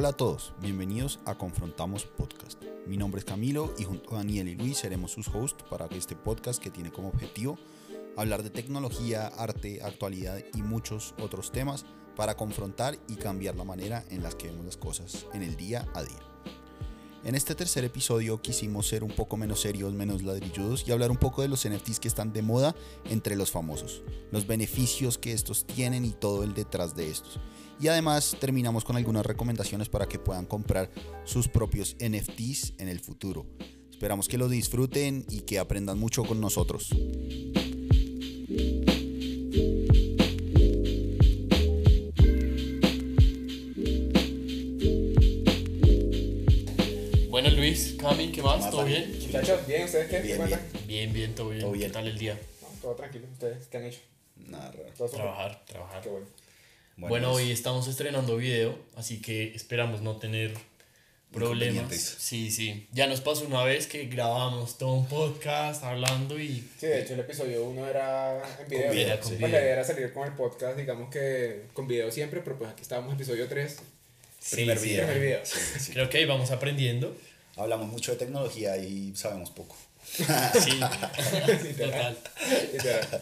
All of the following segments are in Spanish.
Hola a todos, bienvenidos a Confrontamos Podcast. Mi nombre es Camilo y junto a Daniel y Luis seremos sus hosts para este podcast que tiene como objetivo hablar de tecnología, arte, actualidad y muchos otros temas para confrontar y cambiar la manera en las que vemos las cosas en el día a día. En este tercer episodio quisimos ser un poco menos serios, menos ladrilludos y hablar un poco de los NFTs que están de moda entre los famosos, los beneficios que estos tienen y todo el detrás de estos. Y además terminamos con algunas recomendaciones para que puedan comprar sus propios NFTs en el futuro. Esperamos que lo disfruten y que aprendan mucho con nosotros. Bueno, Luis, Cami, ¿qué más? ¿Todo bien? Muchachos, bien, ¿ustedes qué? Bien, ¿Qué cuentan? Bien, bien, todo bien. Todo bien. ¿Qué tal el día? No, todo tranquilo, ¿ustedes qué han hecho? Nada raro. Trabajar, trabajar. Qué bueno. Bueno, hoy estamos estrenando video, así que esperamos no tener problemas. Sí, sí. Ya nos pasó una vez que grabamos todo un podcast hablando y Sí, de hecho el episodio 1 era en video. video, ¿no? con Pues video. la idea era salir con el podcast, digamos que con video siempre, pero pues aquí estábamos en episodio 3. Primer sí, video. Primer video. Sí. creo que ahí vamos aprendiendo. Hablamos mucho de tecnología y sabemos poco. Sí, total.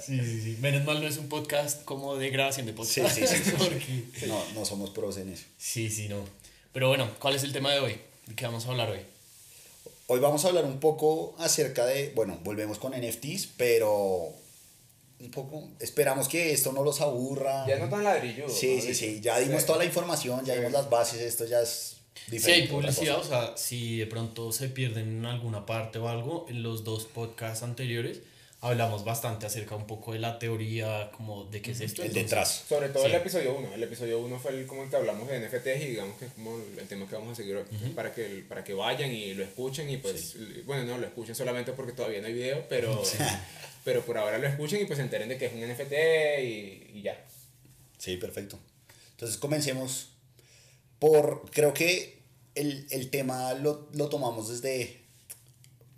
Sí, sí, sí. Menos mal no es un podcast como de grabación de podcast. Sí, sí, sí, porque- No, no somos pros en eso. Sí, sí, no. Pero bueno, ¿cuál es el tema de hoy? ¿De qué vamos a hablar hoy? Hoy vamos a hablar un poco acerca de, bueno, volvemos con NFTs, pero un poco, esperamos que esto no los aburra. Ya no tan ladrilludo. Sí, ¿no? sí, sí, ya dimos Sí. toda la información, ya dimos las bases, esto ya es Si hay publicidad, o sea, si de pronto se pierden en alguna parte o algo, en los dos podcasts anteriores hablamos bastante acerca un poco de la teoría, como de qué es esto. El entonces- detrás. Sobre todo Sí. el episodio 1. El episodio 1 fue el como el que hablamos de NFTs y digamos que es como el tema que vamos a seguir hoy. para, que, para que vayan y lo escuchen y pues, bueno, no lo escuchen solamente porque todavía no hay video, pero, pero por ahora lo escuchen y pues se enteren de que es un NFT y, y ya. Sí, perfecto. Entonces comencemos por, creo que el, el tema lo, lo tomamos desde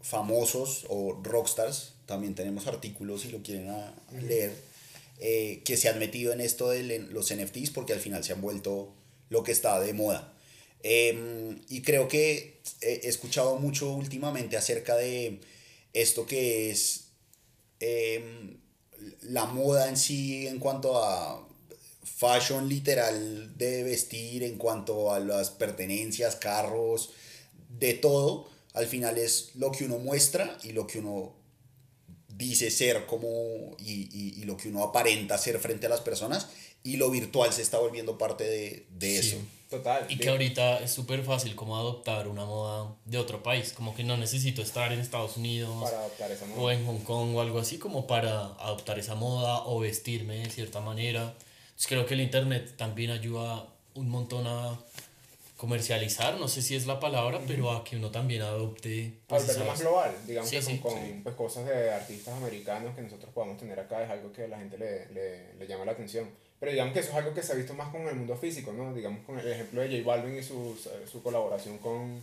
famosos o rockstars, también tenemos artículos si lo quieren a- a leer, eh, que se han metido en esto de los NFTs porque al final se han vuelto lo que está de moda. Em, y creo que he he escuchado mucho últimamente acerca de esto que es em, la moda en sí en cuanto a fashion literal de vestir, en cuanto a las pertenencias, carros, de todo, al final es lo que uno muestra y lo que uno dice ser como y, y- y lo que uno aparenta ser frente a las personas y lo virtual se está volviendo parte de, de Sí. eso. Total. Y que ahorita es súper fácil como adoptar una moda de otro país, como que no necesito estar en Estados Unidos para adoptar esa moda. o en Hong Kong o algo así como para adoptar esa moda o vestirme de cierta manera. Entonces creo que el internet también ayuda un montón a comercializar, no sé si es la palabra, pero a que uno también adopte Para pues, volverlo esas- más global, digamos Sí, que sí, con, sí. pues, cosas de artistas americanos que nosotros podamos tener acá es algo que a la gente le, le, le llama la atención. Pero digamos que eso es algo que se ha visto más con el mundo físico, ¿no? Digamos con el ejemplo de J Balvin y su, su colaboración con,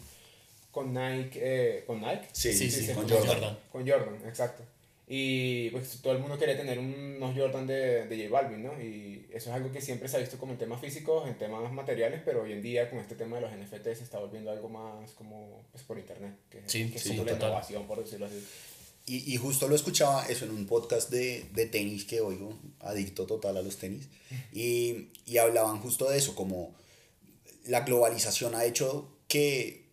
con Nike. eh, ¿Con Nike? Sí, Sí, sí, sí, con con Jordan. Jordan. Con Jordan, exacto. Y pues todo el mundo quería tener unos Jordan de, de J Balvin, ¿no? Y eso es algo que siempre se ha visto como en temas físicos, en temas materiales, pero hoy en día con este tema de los NFT se está volviendo algo más como pues, por internet, que, Sí, que es sí, la total. innovación, por decirlo así. Y, y justo lo escuchaba eso en un podcast de, de tenis que oigo, adicto total a los tenis, y, y hablaban justo de eso, como la globalización ha hecho que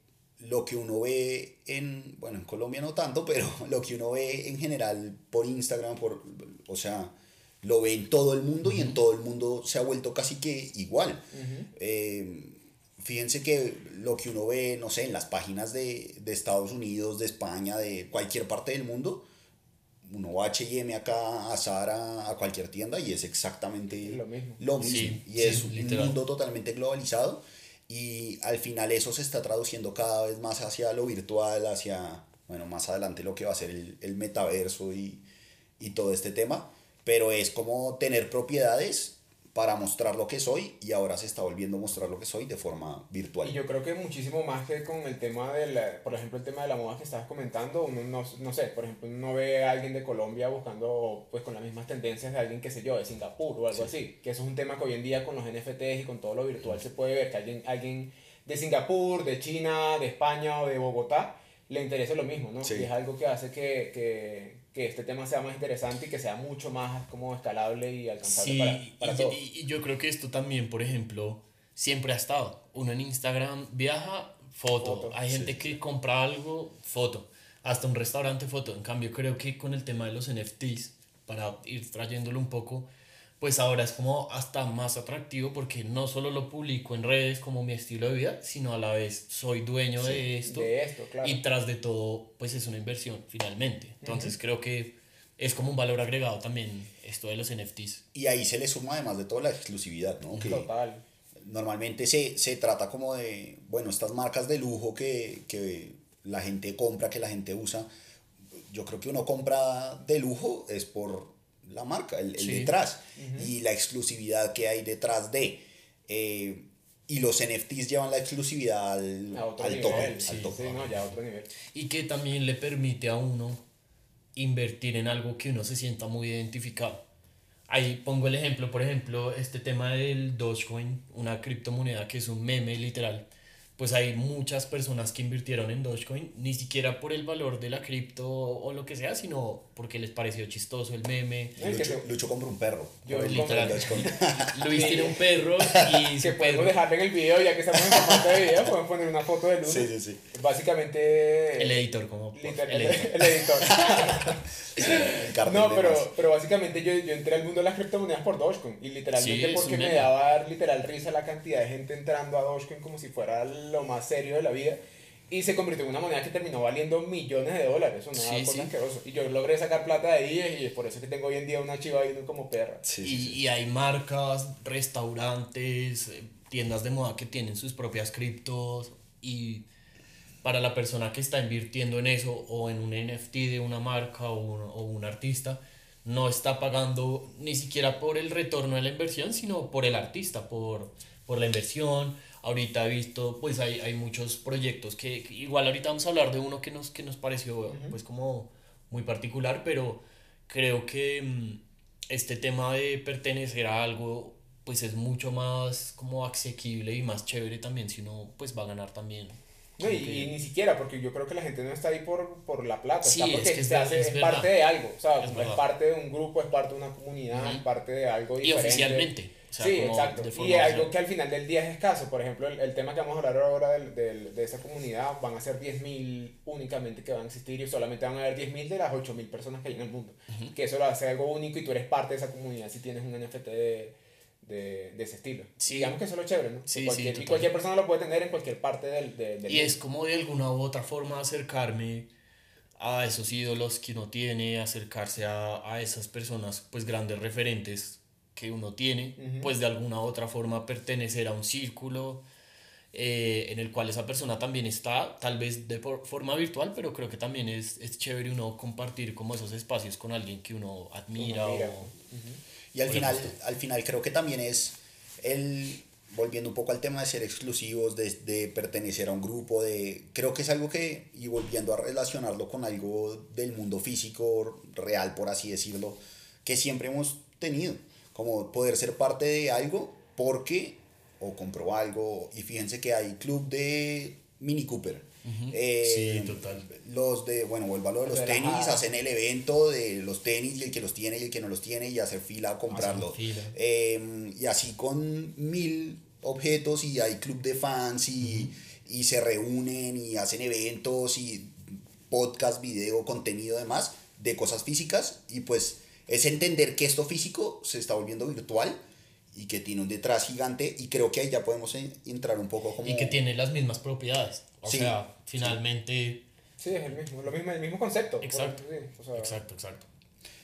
lo que uno ve en, bueno, en Colombia no tanto, pero lo que uno ve en general por Instagram, por, o sea, lo ve en todo el mundo y en todo el mundo se ha vuelto casi que igual. Eh, fíjense que lo que uno ve, no sé, en las páginas de, de Estados Unidos, de España, de cualquier parte del mundo, uno va a H&M acá, a Zara, a cualquier tienda y es exactamente Lo mismo. lo mismo. Sí, y sí, es un literal. mundo totalmente globalizado y al final eso se está traduciendo cada vez más hacia lo virtual, hacia, bueno, más adelante lo que va a ser el, el metaverso y, y todo este tema, pero es como tener propiedades para mostrar lo que soy y ahora se está volviendo a mostrar lo que soy de forma virtual. Y yo creo que muchísimo más que con el tema de la, por ejemplo, el tema de la moda que estabas comentando, uno no, no sé, por ejemplo, uno ve a alguien de Colombia buscando pues con las mismas tendencias de alguien, qué sé yo, de Singapur o algo así, que eso es un tema que hoy en día con los NFTs y con todo lo virtual se puede ver, que alguien, alguien de Singapur, de China, de España o de Bogotá, le interese lo mismo, ¿no? Sí. Y es algo que hace que, que, que este tema sea más interesante y que sea mucho más como escalable y alcanzable Sí, para, para y, todos. y- y yo creo que esto también, por ejemplo, siempre ha estado. Uno en Instagram viaja, foto. Foto, Hay gente que compra algo, foto. Hasta un restaurante, foto. En cambio, creo que con el tema de los NFTs, para ir trayéndolo un poco, pues ahora es como hasta más atractivo porque no solo lo publico en redes como mi estilo de vida, sino a la vez soy dueño de esto. de esto, claro. Y tras de todo, pues es una inversión finalmente. Entonces creo que es como un valor agregado también esto de los NFTs. Y ahí se le suma además de toda la exclusividad, ¿no? Que Total. normalmente se, se trata como de, bueno, estas marcas de lujo que, que la gente compra, que la gente usa. Yo creo que uno compra de lujo es por la marca, el, detrás y la exclusividad que hay detrás de. Eh, y los NFTs llevan la exclusividad al, A otro al nivel. tope. sí, al tope. sí, no, ya a otro nivel. Y que también le permite a uno invertir en algo que uno se sienta muy identificado. Ahí pongo el ejemplo, por ejemplo, este tema del Dogecoin, una criptomoneda que es un meme literal. Pues hay muchas personas que invirtieron en Dogecoin, ni siquiera por el valor de la cripto o lo que sea, sino porque les pareció chistoso el meme. Lucho, Lucho compra un perro. Yo el literal. Dogecoin. Luis tiene un perro y que podemos perro, dejarle en el video, ya que estamos en formato de video, podemos poner una foto de Luna. Sí, sí, sí. Básicamente. el editor, como literal- el el, editor. el editor. El no, pero, pero básicamente yo, yo entré al mundo de las criptomonedas por Dogecoin. Y literalmente Sí, porque me daba literal risa la cantidad de gente entrando a Dogecoin como si fuera lo más serio de la vida. Y se convirtió en una moneda que terminó valiendo millones de dólares. Una Sí, cosa sí. asquerosa. Y yo logré sacar plata de ahí y es por eso que tengo hoy en día una chiva Inu como perra. Sí, y, y hay marcas, restaurantes, eh, tiendas de moda que tienen sus propias criptos y para la persona que está invirtiendo en eso o en un NFT de una marca o un, o un artista, no está pagando ni siquiera por el retorno de la inversión, sino por el artista, por, por la inversión. Ahorita he visto, pues hay, hay muchos proyectos que, que igual ahorita vamos a hablar de uno que nos, que nos pareció pues como muy particular, pero creo que mm, este tema de pertenecer a algo pues es mucho más como asequible y más chévere también si uno pues va a ganar también. No, y, que- y ni siquiera, porque yo creo que la gente no está ahí por, por la plata, Sí, está porque es que es se ver- hace- es es, parte de algo, o sea, Es es, parte de un grupo, es parte de una comunidad, Ujú. es parte de algo Y diferente. oficialmente. O sea, sí, exacto. Y algo que al final del día es escaso. Por ejemplo, el, el tema que vamos a hablar ahora del, del- de esa comunidad van a ser 10.000 únicamente que van a existir y solamente van a haber 10.000 de las 8.000 personas que hay en el mundo. Que eso lo hace algo único y tú eres parte de esa comunidad si tienes un NFT de, de, de ese estilo. Sí. Digamos que eso es lo chévere, ¿no? Sí, sí, cualquier, y total. cualquier persona lo puede tener en cualquier parte del, de- del Y es como de alguna u otra forma acercarme a esos ídolos que uno tiene, acercarse a, a esas personas, pues grandes referentes que uno tiene, pues de alguna u otra forma pertenecer a un círculo eh, en el cual esa persona también está, tal vez de por- forma virtual, pero creo que también es, es chévere uno compartir como esos espacios con alguien que uno admira. Uno o- Y al final, al final creo que también es el, volviendo un poco al tema de ser exclusivos, de, de pertenecer a un grupo, de, creo que es algo que, y volviendo a relacionarlo con algo del mundo físico, real, por así decirlo, que siempre hemos tenido, como poder ser parte de algo porque, o compró algo, y fíjense que hay club de Mini Cooper. Eh, Sí, total. Los de, bueno, vuelvo a lo de los Relajada. tenis, hacen el evento de los tenis y el que los tiene y el que no los tiene y hacer fila a comprarlo. fila. Eh, y así con mil objetos y hay club de fans y, y se reúnen y hacen eventos y podcast, video, contenido demás de cosas físicas y pues es entender que esto físico se está volviendo virtual y que tiene un detrás gigante y creo que ahí ya podemos en- entrar un poco como... Y que tiene las mismas propiedades. O Sí, sea, finalmente... Sí, es el mismo, lo mismo, el mismo concepto. Exacto. o sea, Exacto, exacto.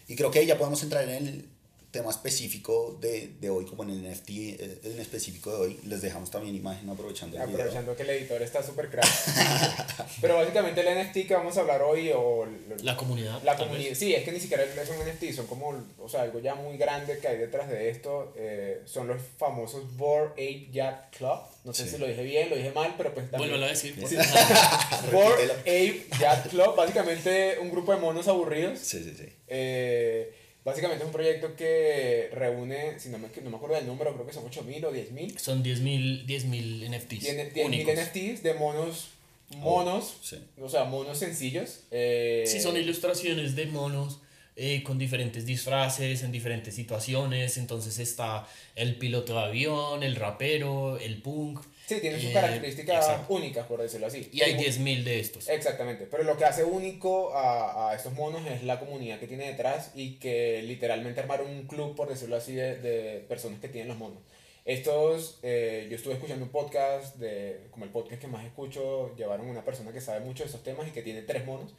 Y creo que ahí ya podemos entrar en el tema específico de, de hoy, como en el NFT eh, en específico de hoy. Les dejamos también imagen aprovechando el video. Aprovechando que el editor está súper crack. Pero básicamente el NFT que vamos a hablar hoy, o La comunidad. la comunidad, sí, es que ni siquiera es un NFT, son como, o sea, algo ya muy grande que hay detrás de esto. eh, son los famosos Bored Ape Yacht Club. No sé Sí. si lo dije bien, lo dije mal, pero pues también. Vuélvelo a decir. Bored. Ape Yacht Club, básicamente un grupo de monos aburridos Sí, sí, sí. eh, Básicamente es un proyecto que reúne, si no me, no me acuerdo del número, creo que son 8.000 o 10.000. Son 10.000 10 NFTs. 10.000 NFTs de monos, monos, o sea, monos sencillos. Eh, sí, son ilustraciones de monos eh, con diferentes disfraces, en diferentes situaciones. Entonces está el piloto de avión, el rapero, el punk. Sí, tiene sus eh, características únicas, por decirlo así. Y hay 10.000 de estos. Exactamente. Pero lo que hace único a, a, estos monos es la comunidad que tiene detrás y que literalmente armaron un club, por decirlo así, de, de personas que tienen los monos. Estos, eh, yo estuve escuchando un podcast, de, como el podcast que más escucho, llevaron una persona que sabe mucho de estos temas y que tiene tres monos.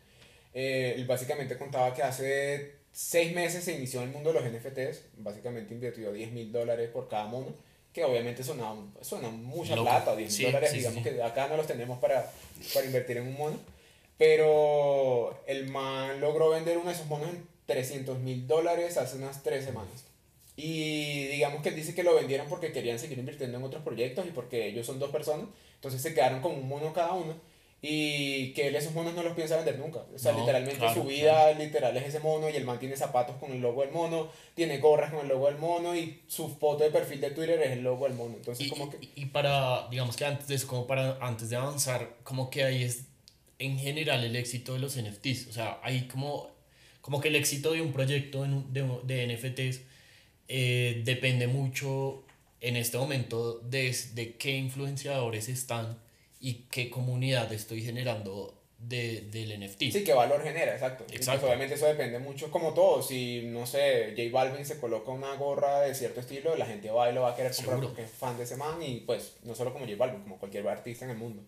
Eh, él básicamente contaba que hace seis meses se inició el mundo de los NFTs, básicamente invirtió 10 mil dólares por cada mono que obviamente suena, suena mucha plata, 10 mil dólares, digamos que acá no los tenemos para, para invertir en un mono. Pero el man logró vender uno de esos monos en 300 mil dólares hace unas tres semanas. Y digamos que él dice que lo vendieron porque querían seguir invirtiendo en otros proyectos y porque ellos son dos personas. Entonces se quedaron con un mono cada uno y que él esos monos no los piensa vender nunca. O sea, literalmente su vida literal es ese mono y el man tiene zapatos con el logo del mono, tiene gorras con el logo del mono y su foto de perfil de Twitter es el logo del mono. Entonces, y, como que... Y para, digamos que antes de eso, como para antes de avanzar, como que ahí es en general el éxito de los NFTs. O sea, hay como, como que el éxito de un proyecto de, de NFTs eh, depende mucho en este momento de, de qué influenciadores están y qué comunidad estoy generando de, del NFT. Sí, qué valor genera, exacto. Pues, exacto. obviamente eso depende mucho, como todo. Si, no sé, J Balvin se coloca una gorra de cierto estilo, la gente va y lo va a querer comprar porque es fan de ese man y pues no solo como J Balvin, como cualquier artista en el mundo.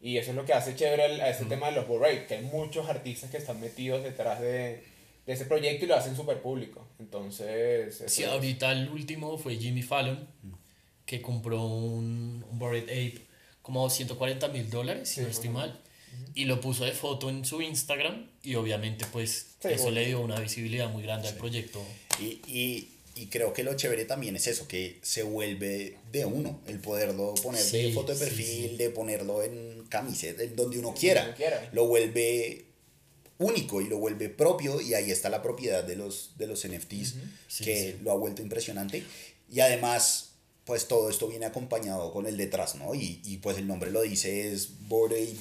Y eso es lo que hace chévere a este tema de los Blu-ray, que hay muchos artistas que están metidos detrás de, de ese proyecto y lo hacen súper público. Entonces... Sí, ahorita el último fue Jimmy Fallon, que compró un, un Bored Ape como 140 mil dólares, si no estoy mal. Y lo puso de foto en su Instagram y obviamente pues eso le dio una visibilidad muy grande al proyecto. Y, y, y, creo que lo chévere también es eso, que se vuelve de uno, el poderlo poner de foto de perfil, de ponerlo en camiseta, en donde uno quiera. Lo vuelve único y lo vuelve propio y ahí está la propiedad de los, de los NFTs que lo ha vuelto impresionante. Y además pues todo esto viene acompañado con el detrás, ¿no? Y, y pues el nombre lo dice, es Bored Ape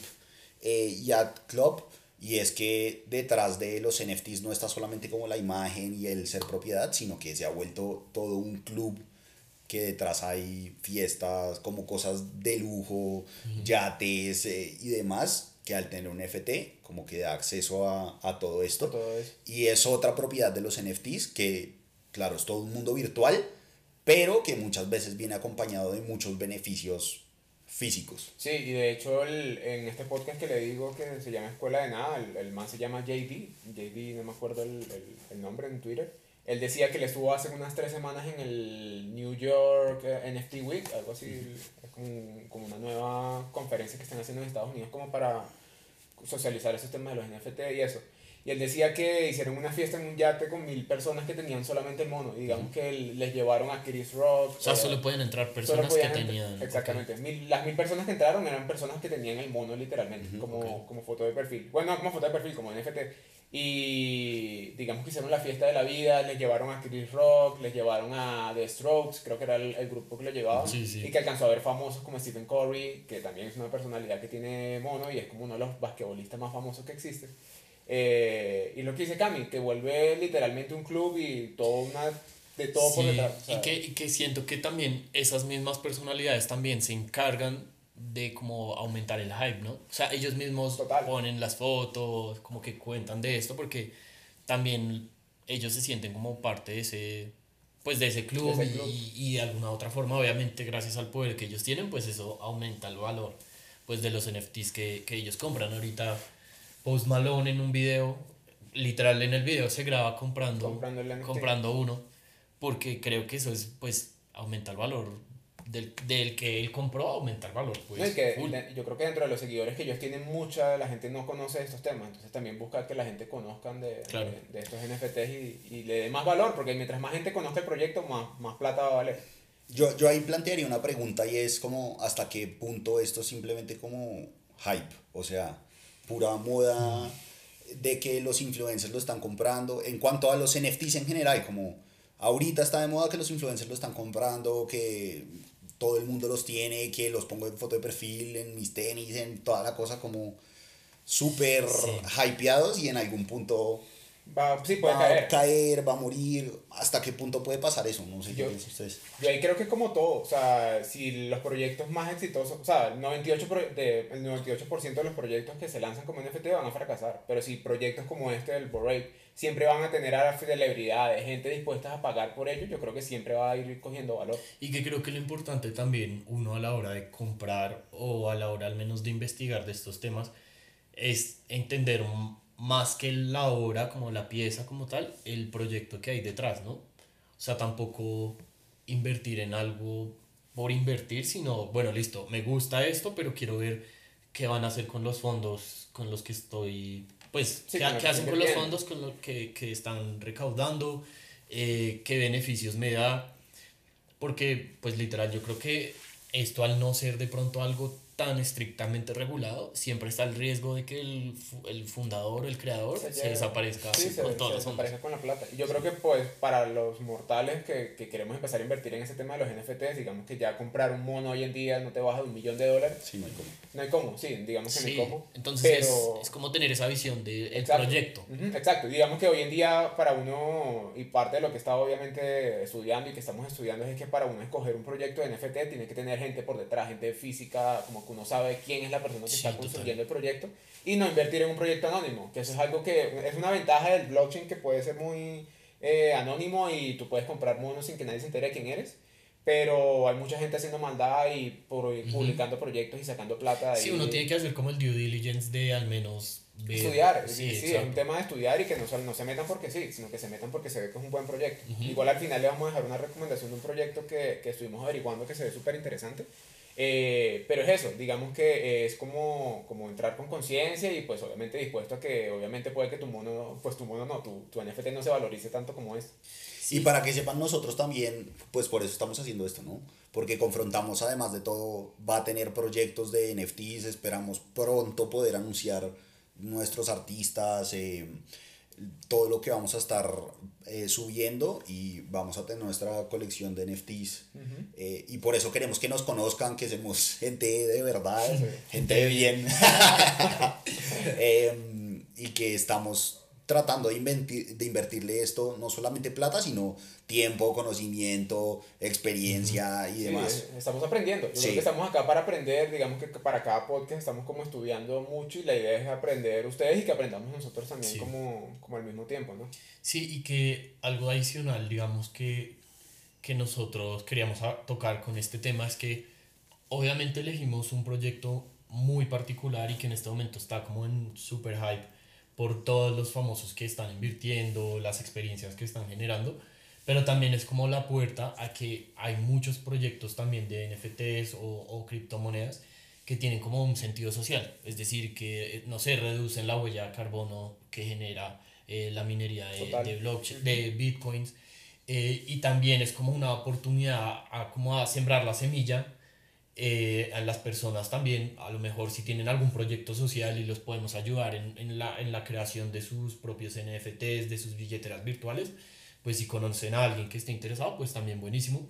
eh, Yacht Club, y es que detrás de los NFTs no está solamente como la imagen y el ser propiedad, sino que se ha vuelto todo un club que detrás hay fiestas, como cosas de lujo, yates eh, y demás, que al tener un NFT como que da acceso a, a todo esto. Todo. Y es otra propiedad de los NFTs que, claro, es todo un mundo virtual, pero que muchas veces viene acompañado de muchos beneficios físicos. Sí, y de hecho el, en este podcast que le digo que se llama Escuela de Nada, el, el man se llama JD, JD no me acuerdo el, el, el, nombre en Twitter, él decía que le estuvo hace unas tres semanas en el New York eh, NFT Week, algo así, es como, como una nueva conferencia que están haciendo en Estados Unidos como para socializar esos temas de los NFT y eso. Y él decía que hicieron una fiesta en un yate con mil personas que tenían solamente el mono. Y digamos que les llevaron a Chris Rock. O sea, solo pueden entrar personas que tenían. Exactamente. Mil, las mil personas que entraron eran personas que tenían el mono literalmente, como, como foto de perfil. Bueno, no como foto de perfil, como NFT. Y digamos que hicieron la fiesta de la vida, les llevaron a Chris Rock, les llevaron a The Strokes, creo que era el, el grupo que lo llevaba. Y que alcanzó a ver famosos como Stephen Curry, que también es una personalidad que tiene mono y es como uno de los basquetbolistas más famosos que existe. Eh, y lo que dice Cami, que vuelve literalmente un club y todo una, de todo por detrás. y, que, y que siento que también esas mismas personalidades también se encargan de como aumentar el hype, ¿no? O sea, ellos mismos ponen las fotos, como que cuentan de esto, porque también ellos se sienten como parte de ese, pues de ese club, Y, y, de alguna otra forma, obviamente, gracias al poder que ellos tienen, pues eso aumenta el valor pues de los NFTs que, que ellos compran. Ahorita Post Malone en un video, literal en el video se graba comprando, comprando, uno, porque creo que eso es, pues, aumenta el valor del, del que él compró, aumenta el valor. Pues, yo creo que dentro de los seguidores que ellos tienen, mucha la gente no conoce estos temas, entonces también busca que la gente conozcan de, de, estos NFTs y, y, le dé más valor, porque mientras más gente conozca el proyecto, más, más plata va a valer. Yo, yo ahí plantearía una pregunta y es como hasta qué punto esto simplemente como hype, o sea, pura moda, de que los influencers lo están comprando. En cuanto a los NFTs en general, como ahorita está de moda que los influencers lo están comprando, que todo el mundo los tiene, que los pongo en foto de perfil, en mis tenis, en toda la cosa como súper hypeados y en algún punto Va, sí, puede va caer. a caer, va a morir. ¿Hasta qué punto puede pasar eso? No sé qué Yo- piensan ustedes. Yo ahí creo que es como todo, o sea, si los proyectos más exitosos, o sea, el 98%, pro- de, el 98 de los proyectos que se lanzan como NFT van a fracasar, pero si proyectos como este del Borrate siempre van a tener a celebridades, gente dispuesta a pagar por ello, yo creo que siempre va a ir cogiendo valor. Y que creo que lo importante también, uno a la hora de comprar o a la hora al menos de investigar de estos temas, es entender m- más que la obra, como la pieza como tal, el proyecto que hay detrás, ¿no? O sea, tampoco invertir en algo por invertir, sino, bueno, listo, me gusta esto, pero quiero ver qué van a hacer con los fondos con los que estoy, pues, Sí, qué, hacen con los fondos con lo que, que están recaudando, eh, qué beneficios me da, porque, pues literal, yo creo que esto al no ser de pronto algo tan estrictamente regulado, siempre está el riesgo de que el, el fundador o el creador se, desaparezca Sí, se, con se los fondos. desaparece con la plata. Y yo creo que pues para los mortales que, que queremos empezar a invertir en ese tema de los NFTs, digamos que ya comprar un mono hoy en día no te baja de un millón de dólares. Sí, no hay cómo. No hay cómo, sí, digamos que no hay cómo. entonces pero- es, es como tener esa visión del Exacto. proyecto. Exacto, digamos que hoy en día para uno, y parte de lo que estado obviamente estudiando y que estamos estudiando es que para uno escoger un proyecto de NFT tiene que tener gente por detrás, gente física, como que uno sabe quién es la persona que Sí, está total. construyendo el proyecto y no invertir en un proyecto anónimo, que eso es algo que es una ventaja del blockchain que puede ser muy eh, anónimo y tú puedes comprar monos sin que nadie se entere de quién eres. Pero hay mucha gente haciendo maldad y por, publicando proyectos y sacando plata. de Sí, ahí. uno tiene que hacer como el due diligence de al menos. Estudiar, Sí, sí, sí, es un tema de estudiar y que no, no se metan porque sí, sino que se metan porque se ve que es un buen proyecto. Igual al final le vamos a dejar una recomendación de un proyecto que, que estuvimos averiguando que se ve súper interesante. Eh, pero es eso, digamos que es como, como entrar con conciencia y pues obviamente dispuesto a que obviamente puede que tu mono, pues tu mono no, tu, tu NFT no se valorice tanto como es. Y para que sepan nosotros también, pues por eso estamos haciendo esto, ¿no? Porque confrontamos además de todo, va a tener proyectos de NFTs, esperamos pronto poder anunciar nuestros artistas, eh, todo lo que vamos a estar eh, subiendo y vamos a tener nuestra colección de NFTs. eh, y por eso queremos que nos conozcan, que somos gente de verdad, gente de bien. Em, y que estamos tratando de, inventi- de invertirle esto, no solamente plata, sino tiempo, conocimiento, experiencia y Sí, demás. eh, estamos aprendiendo. Yo Sí. creo que estamos acá para aprender, digamos que para cada podcast estamos como estudiando mucho y la idea es aprender ustedes y que aprendamos nosotros también Sí. como, como al mismo tiempo, ¿no? Sí, y que algo adicional, digamos, que, que nosotros queríamos tocar con este tema es que obviamente elegimos un proyecto muy particular y que en este momento está como en super hype por todos los famosos que están invirtiendo, las experiencias que están generando, pero también es como la puerta a que hay muchos proyectos también de NFTs o, o criptomonedas que tienen como un sentido social, es decir, que, eh, no sé, reducen la huella de carbono que genera eh, la minería de, de blockchain, de bitcoins, eh, y también es como una oportunidad a, como a sembrar la semilla eh, a las personas también, a lo mejor si tienen algún proyecto social y los podemos ayudar en, en, la, en la creación de sus propios NFTs, de sus billeteras virtuales, pues si conocen a alguien que esté interesado, pues también buenísimo,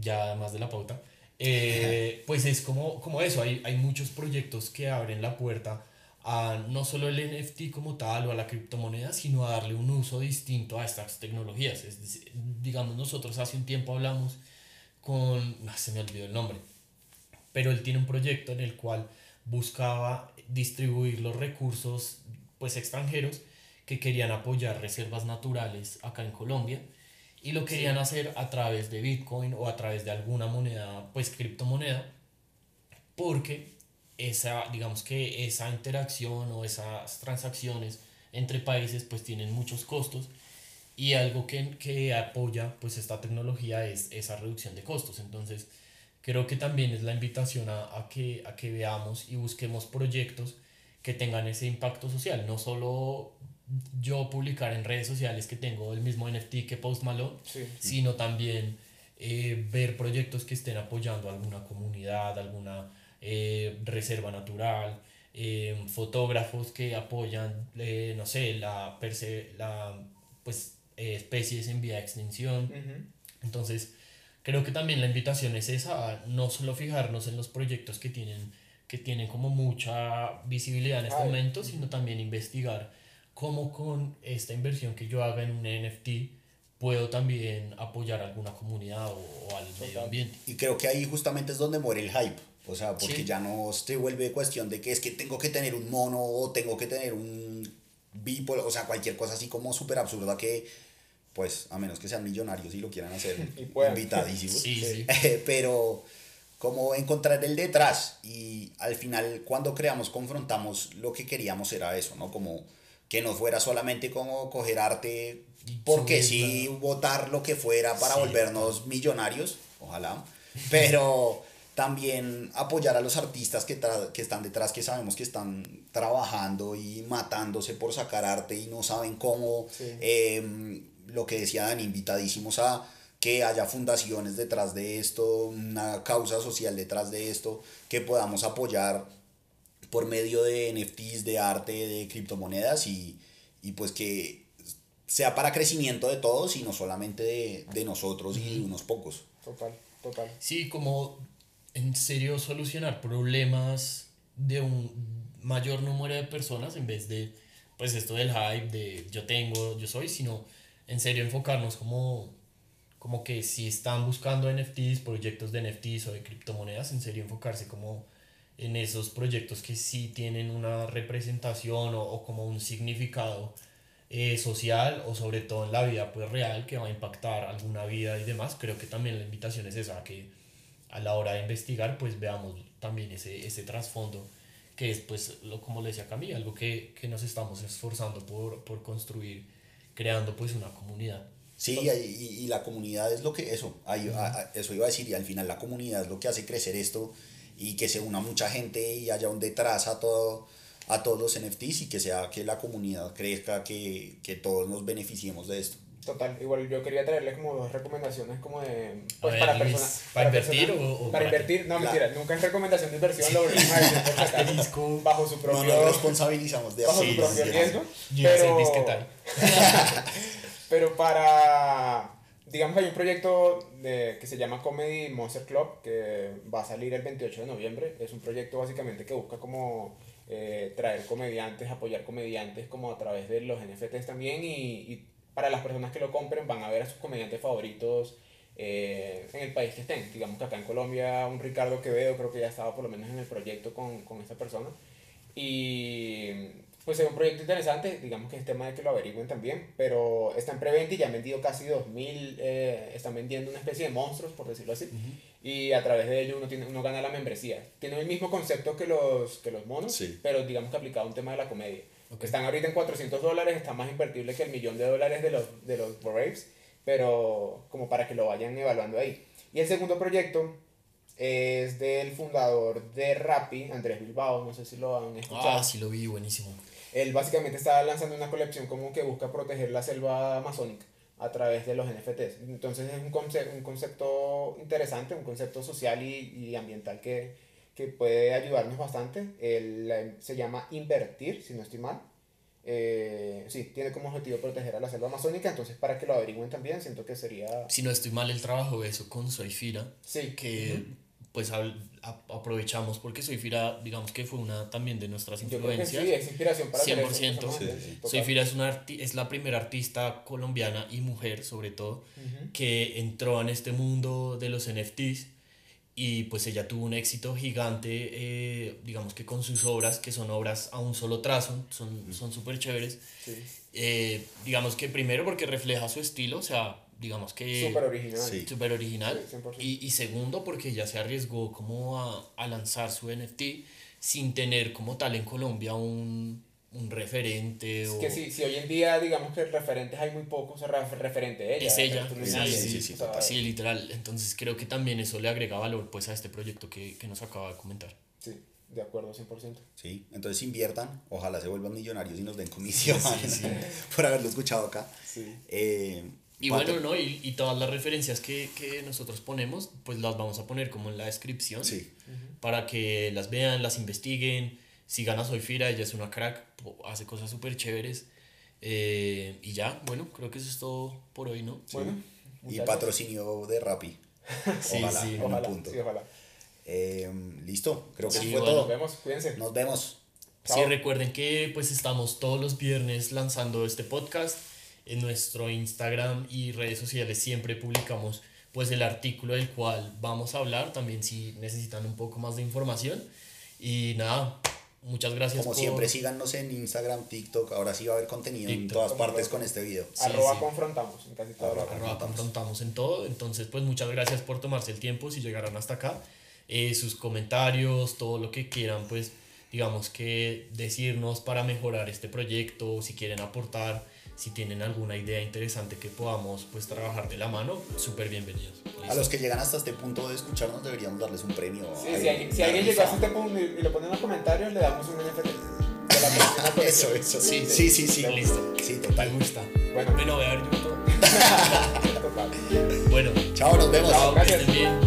ya más de la pauta. Eh, pues es como, como eso, hay, hay muchos proyectos que abren la puerta a no solo el NFT como tal o a la criptomoneda, sino a darle un uso distinto a estas tecnologías. Es decir, digamos, nosotros hace un tiempo hablamos con, ah, se me olvidó el nombre, pero él tiene un proyecto en el cual buscaba distribuir los recursos pues extranjeros que querían apoyar reservas naturales acá en Colombia y lo querían hacer a través de Bitcoin o a través de alguna moneda, pues criptomoneda, porque esa, digamos que esa interacción o esas transacciones entre países pues tienen muchos costos y algo que, que apoya pues esta tecnología es esa reducción de costos. Entonces creo que también es la invitación a, a que, a que veamos y busquemos proyectos que tengan ese impacto social, no solo yo publicar en redes sociales que tengo el mismo NFT que Post Malone, Sí. sino también eh, ver proyectos que estén apoyando a alguna comunidad, alguna eh, reserva natural, eh, fotógrafos que apoyan, eh, no sé, la, la pues, eh, especies en vía de extinción. Entonces, creo que también la invitación es esa, a no solo fijarnos en los proyectos que tienen, que tienen como mucha visibilidad en este momento, sino también investigar cómo con esta inversión que yo haga en un NFT puedo también apoyar a alguna comunidad o, al medio ambiente. Y creo que ahí justamente es donde muere el hype. O sea, porque ya no se vuelve cuestión de que es que tengo que tener un mono o tengo que tener un bipo, o sea, cualquier cosa así como súper absurda que, pues, a menos que sean millonarios y lo quieran hacer, invitadísimos. Sí, sí. Pero como encontrar el detrás y al final cuando creamos, confrontamos, lo que queríamos era eso, ¿no? Como que no fuera solamente como coger arte porque sí, votar lo que fuera para volvernos millonarios, ojalá, pero también apoyar a los artistas que, que están detrás, que sabemos que están trabajando y matándose por sacar arte y no saben cómo. Em, lo que decían, invitadísimos a que haya fundaciones detrás de esto, una causa social detrás de esto, que podamos apoyar por medio de NFTs, de arte, de criptomonedas y, y pues que sea para crecimiento de todos y no solamente de, de nosotros y de unos pocos. Total, total. Sí, como en serio solucionar problemas de un mayor número de personas en vez de pues esto del hype de yo tengo, yo soy, sino en serio enfocarnos como como que si están buscando NFTs, proyectos de NFTs o de criptomonedas, en serio enfocarse como en esos proyectos que sí tienen una representación o, o como un significado eh, social o sobre todo en la vida pues real que va a impactar alguna vida y demás. Creo que también la invitación es esa, que a la hora de investigar, pues veamos también ese, ese trasfondo, que es, pues, lo, como le decía Camila, algo que, que nos estamos esforzando por, por, construir, creando, pues, una comunidad. Sí, y, y, la comunidad es lo que, eso, ahí, eso iba a decir, y al final la comunidad es lo que hace crecer esto y que se una mucha gente y haya un detrás a todo a todos los NFTs y que sea que la comunidad crezca, que, que todos nos beneficiemos de esto. Total, igual yo quería traerles como dos recomendaciones como de... Pues para personas... ¿Para, invertir o, para, invertir? No, mentira, nunca es recomendación de inversión, lo volvemos a decir por bajo su propio... No nos responsabilizamos de Bajo su propio riesgo. pero, pero para... Digamos hay un proyecto de, que se llama Comedy Monster Club que va a salir el 28 de noviembre. Es un proyecto básicamente que busca como eh, traer comediantes, apoyar comediantes como a través de los NFTs también y para las personas que lo compren van a ver a sus comediantes favoritos eh, en el país que estén. Digamos que acá en Colombia un Ricardo Quevedo creo que ya estaba por lo menos en el proyecto con, con esta persona. Y pues es un proyecto interesante, digamos que es tema de que lo averigüen también, pero está en preventa y ya han vendido casi 2000, eh, están vendiendo una especie de monstruos, por decirlo así, y a través de ello uno, tiene, uno gana la membresía. Tiene el mismo concepto que los, que los monos, pero digamos que aplicado a un tema de la comedia. Están ahorita en 400 dólares, está más invertible que el millón de dólares de los, de los Braves, pero como para que lo vayan evaluando ahí. Y el segundo proyecto es del fundador de Rappi, Andrés Bilbao, no sé si lo han escuchado. Ah, sí lo vi, buenísimo. Él básicamente está lanzando una colección como que busca proteger la selva amazónica a través de los NFTs. Entonces es un, concepto, un concepto interesante, un concepto social y, y ambiental que, que puede ayudarnos bastante. Él, se llama Invertir, si no estoy mal. Eh, sí, tiene como objetivo proteger a la selva amazónica, entonces para que lo averigüen también, siento que sería... Si no estoy mal el trabajo eso con Soyfira, sí. que pues aprovechamos porque Soyfira, digamos que fue una también de nuestras influencias. sí, es inspiración para 100%. Soyfira es, una es la primera artista colombiana y mujer sobre todo que entró en este mundo de los NFTs y pues ella tuvo un éxito gigante, eh, digamos que con sus obras, que son obras a un solo trazo, son súper chéveres. Eh, digamos que primero porque refleja su estilo, o sea, digamos que... Súper original. Sí. Súper original. y, y, segundo porque ella se arriesgó como a, a lanzar su NFT sin tener como tal en Colombia un, un referente. Es que si, si hoy en día, digamos que referentes hay muy pocos, referente de ella. Es ella, sí, sí, sí, literal. Entonces creo que también eso le agrega valor pues a este proyecto que, que nos acaba de comentar. Sí, de acuerdo, 100%. Sí, entonces inviertan, ojalá se vuelvan millonarios y nos den comisión por haberlo escuchado acá. Eh, y bueno, ¿no? Y, y, todas las referencias que, que, nosotros ponemos, pues las vamos a poner como en la descripción. Sí. Para que las vean, las investiguen sigan a Soy Fira, ella es una crack, hace cosas súper chéveres. Eh, y ya, bueno, creo que eso es todo por hoy, ¿no? Bueno. Y patrocinio de Rappi. Sí, ojalá, sí. en un Ojalá, punto. sí, ojalá. Eh, listo, creo que Sí, fue bueno, todo. Nos vemos, cuídense. Nos vemos. Sí, Chao. recuerden que pues estamos todos los viernes lanzando este podcast en nuestro Instagram y redes sociales siempre publicamos pues el artículo del cual vamos a hablar también si necesitan un poco más de información y nada muchas gracias Como por- siempre, síganos en Instagram, TikTok. Ahora sí va a haber contenido en TikTok, todas como partes con este video. Sí, Arroba sí. confrontamos en casi todo Arroba Arroba confrontamos en todo. Entonces, pues muchas gracias por tomarse el tiempo si llegaron hasta acá. Eh, sus comentarios, todo lo que quieran, pues digamos que decirnos para mejorar este proyecto, si quieren aportar, si tienen alguna idea interesante que podamos pues trabajar de la mano, súper bienvenidos. A los que llegan hasta este punto de escucharnos deberíamos darles un premio. Sí, si alguien, si alguien llegó hasta este punto y, y lo pone en los comentarios, le damos un NFT. Eso, eso. Sí, Sí, sí, sí. listo. Sí, Me total. gusta. Bueno. Bueno, voy a ver YouTube. Total. Bueno, Chao, nos vemos. Chao. que gracias. estén bien.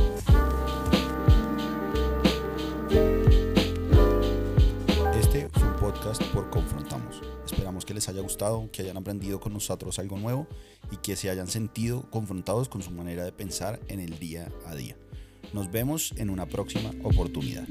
Este fue un podcast por haya gustado, que hayan aprendido con nosotros algo nuevo y que se hayan sentido confrontados con su manera de pensar en el día a día. Nos vemos en una próxima oportunidad.